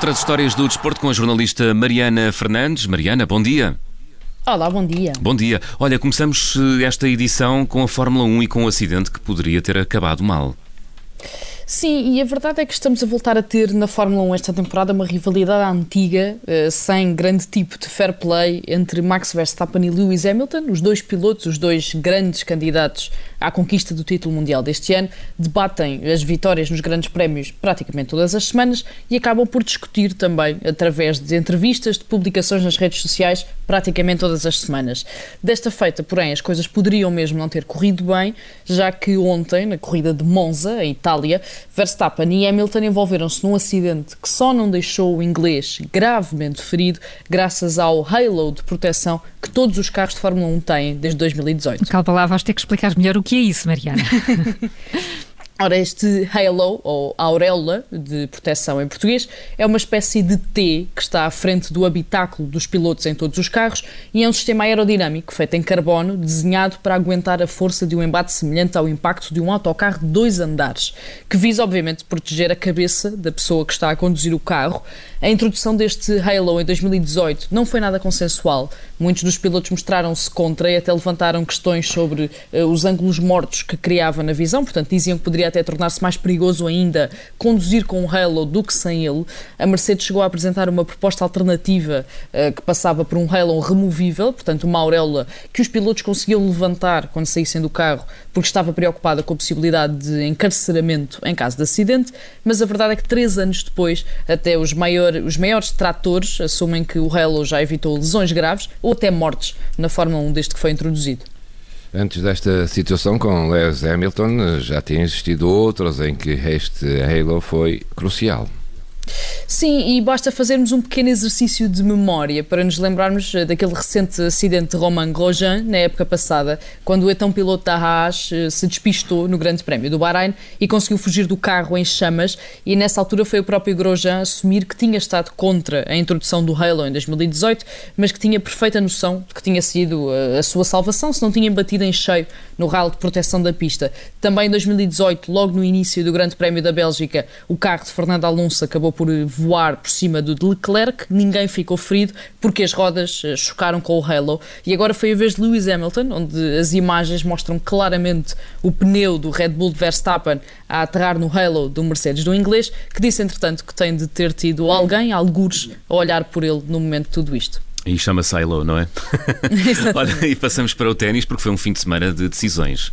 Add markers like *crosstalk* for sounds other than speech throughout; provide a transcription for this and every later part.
outras histórias do desporto com a jornalista Mariana Fernandes. Mariana, bom dia. Olá, bom dia. Bom dia. Olha, começamos eh, esta edição com a Fórmula 1 e com um acidente que poderia ter acabado mal. Sim, e a verdade é que estamos a voltar a ter na Fórmula 1 esta temporada uma rivalidade antiga, eh, sem grande tipo de fair play, entre Max Verstappen e Lewis Hamilton, os dois pilotos, os dois grandes candidatos à conquista do título mundial deste ano, debatem as vitórias nos grandes prémios praticamente todas as semanas e acabam por discutir também, através de entrevistas, de publicações nas redes sociais, praticamente todas as semanas. Desta feita, porém, as coisas poderiam mesmo não ter corrido bem, já que ontem, na corrida de Monza, em Itália, Verstappen e Hamilton envolveram-se num acidente que só não deixou o inglês gravemente ferido, graças ao halo de proteção que todos os carros de Fórmula 1 têm desde 2018. Calma lá, vais ter que explicar melhor o que é isso, Mariana. *laughs* Ora, este halo, ou auréola de proteção em português, é uma espécie de T que está à frente do habitáculo dos pilotos em todos os carros e é um sistema aerodinâmico feito em carbono, desenhado para aguentar a força de um embate semelhante ao impacto de um autocarro de dois andares, que visa, obviamente, proteger a cabeça da pessoa que está a conduzir o carro. A introdução deste halo em 2018 não foi nada consensual. Muitos dos pilotos mostraram-se contra e até levantaram questões sobre uh, os ângulos mortos que criava na visão, portanto, diziam que poderia até tornar-se mais perigoso ainda conduzir com o Halo do que sem ele. A Mercedes chegou a apresentar uma proposta alternativa uh, que passava por um Halo removível, portanto uma auréola que os pilotos conseguiam levantar quando saíssem do carro porque estava preocupada com a possibilidade de encarceramento em caso de acidente, mas a verdade é que três anos depois, até os, maior, os maiores tratores assumem que o Halo já evitou lesões graves ou até mortes na Fórmula 1 desde que foi introduzido. Antes desta situação com Lewis Hamilton, já tinha existido outras em que este Halo foi crucial. Sim, e basta fazermos um pequeno exercício de memória para nos lembrarmos eh, daquele recente acidente de Romain Grosjean, na época passada, quando o então piloto da Haas eh, se despistou no Grande Prémio do Bahrein e conseguiu fugir do carro em chamas, e nessa altura foi o próprio Grosjean assumir que tinha estado contra a introdução do Halo em 2018, mas que tinha perfeita noção de que tinha sido eh, a sua salvação se não tinha batido em cheio no ralo de proteção da pista. Também em 2018, logo no início do Grande Prémio da Bélgica, o carro de Fernando Alonso acabou por voar por cima do de Leclerc, ninguém ficou ferido porque as rodas eh, chocaram com o halo. E agora foi a vez de Lewis Hamilton, onde as imagens mostram claramente o pneu do Red Bull de Verstappen a aterrar no halo do Mercedes do inglês, que disse entretanto que tem de ter tido alguém, algures, a olhar por ele no momento de tudo isto. E chama-se Halo, não é? *laughs* *laughs* Olha, e passamos para o ténis porque foi um fim de semana de decisões.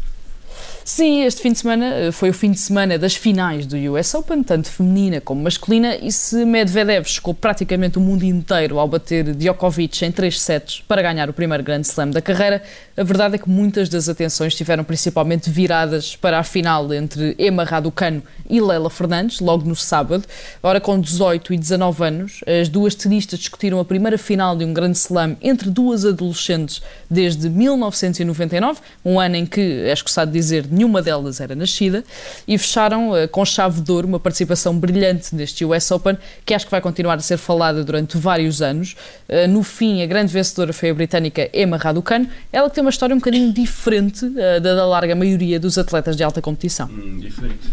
Sim, este fim de semana eh, foi o fim de semana das finais do US Open, tanto feminina como masculina, e se Medvedev chegou praticamente o mundo inteiro ao bater Djokovic em 3 sets para ganhar o primeiro Grand Slam da carreira, a verdade é que muitas das atenções estiveram principalmente viradas para a final entre Emma Raducano e Leila Fernandes, logo no sábado. Ora, com 18 e 19 anos, as duas tenistas discutiram a primeira final de um Grand Slam entre duas adolescentes desde 1999, um ano em que, é escusado dizer, nenhuma delas era nascida, e fecharam uh, com chave de ouro uma participação brilhante neste US Open, que acho que vai continuar a ser falada durante vários anos. Uh, no fim, a grande vencedora foi a britânica Emma Raducanu, ela que tem uma história um bocadinho diferente uh, da, da larga maioria dos atletas de alta competição. Hum, diferente.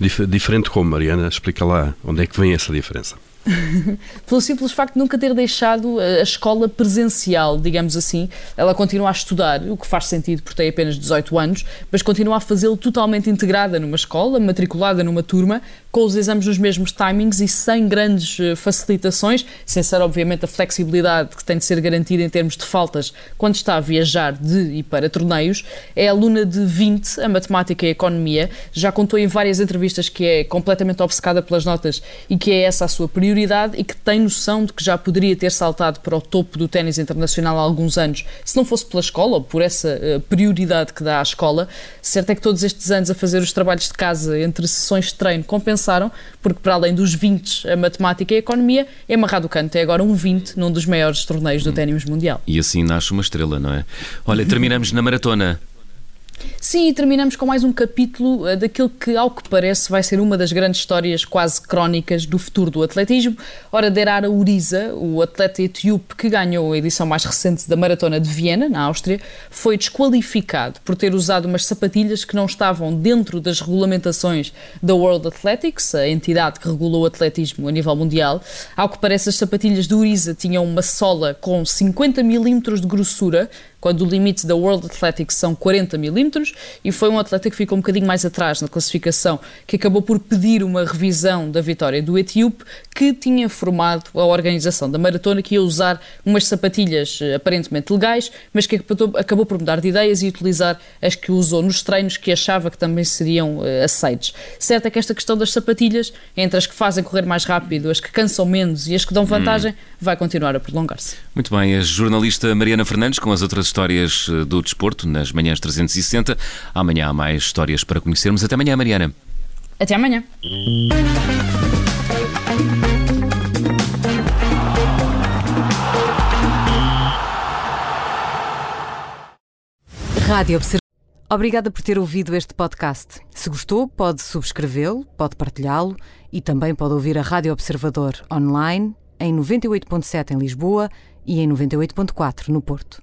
Dif diferente como, Mariana? Explica lá onde é que vem essa diferença. *laughs* Pelo simples facto de nunca ter deixado a escola presencial, digamos assim. Ela continua a estudar, o que faz sentido porque tem apenas 18 anos, mas continua a fazê-lo totalmente integrada numa escola, matriculada numa turma, com os exames nos mesmos timings e sem grandes eh, facilitações, sem ser, obviamente, a flexibilidade que tem de ser garantida em termos de faltas quando está a viajar de e para torneios. É aluna de 20, a matemática e a economia. Já contou em várias entrevistas que é completamente obcecada pelas notas e que é essa a sua prioridade e que tem noção de que já poderia ter saltado para o topo do ténis internacional há alguns anos, se não fosse pela escola ou por essa uh, prioridade que dá à escola. Certo é que todos estes anos a fazer os trabalhos de casa entre sessões de treino compensaram pensaram, porque para além dos 20 a matemática e a economia, Emma Raducanu é agora um 20 num dos maiores torneios do ténis mundial. E assim nasce uma estrela, não é? Olha, terminamos na maratona. Sim, e terminamos com mais um capítulo uh, daquilo que, ao que parece, vai ser uma das grandes histórias quase crónicas do futuro do atletismo. Ora, Derara Uriza, o atleta etíope que ganhou a edição mais recente da Maratona de Viena, na Áustria, foi desqualificado por ter usado umas sapatilhas que não estavam dentro das regulamentações da World Athletics, a entidade que regulou o atletismo a nível mundial. Ao que parece, as sapatilhas de Uriza tinham uma sola com 50 milímetros de grossura, quando o limite da World Athletics são 40 milímetros, e foi um atleta que ficou um bocadinho mais atrás na classificação, que acabou por pedir uma revisão da vitória do etíope, que tinha formado a organização da maratona, que ia usar umas sapatilhas eh, aparentemente legais, mas que acabou por mudar de ideias e utilizar as que usou nos treinos, que achava que também seriam uh, aceites. Certo é que esta questão das sapatilhas, entre as que fazem correr mais rápido, as que cansam menos e as que dão vantagem, hum. vai continuar a prolongar-se. Muito bem, a jornalista Mariana Fernandes com as outras histórias eh, do desporto nas manhãs 360. Amanhã há mais histórias para conhecermos. Até amanhã, Mariana. Até amanhã. Rádio Observador. Obrigada por ter ouvido este podcast. Se gostou, pode subscrevê-lo, pode partilhá-lo e também pode ouvir a Rádio Observador online em 98.7 em Lisboa e em 98.4 no Porto.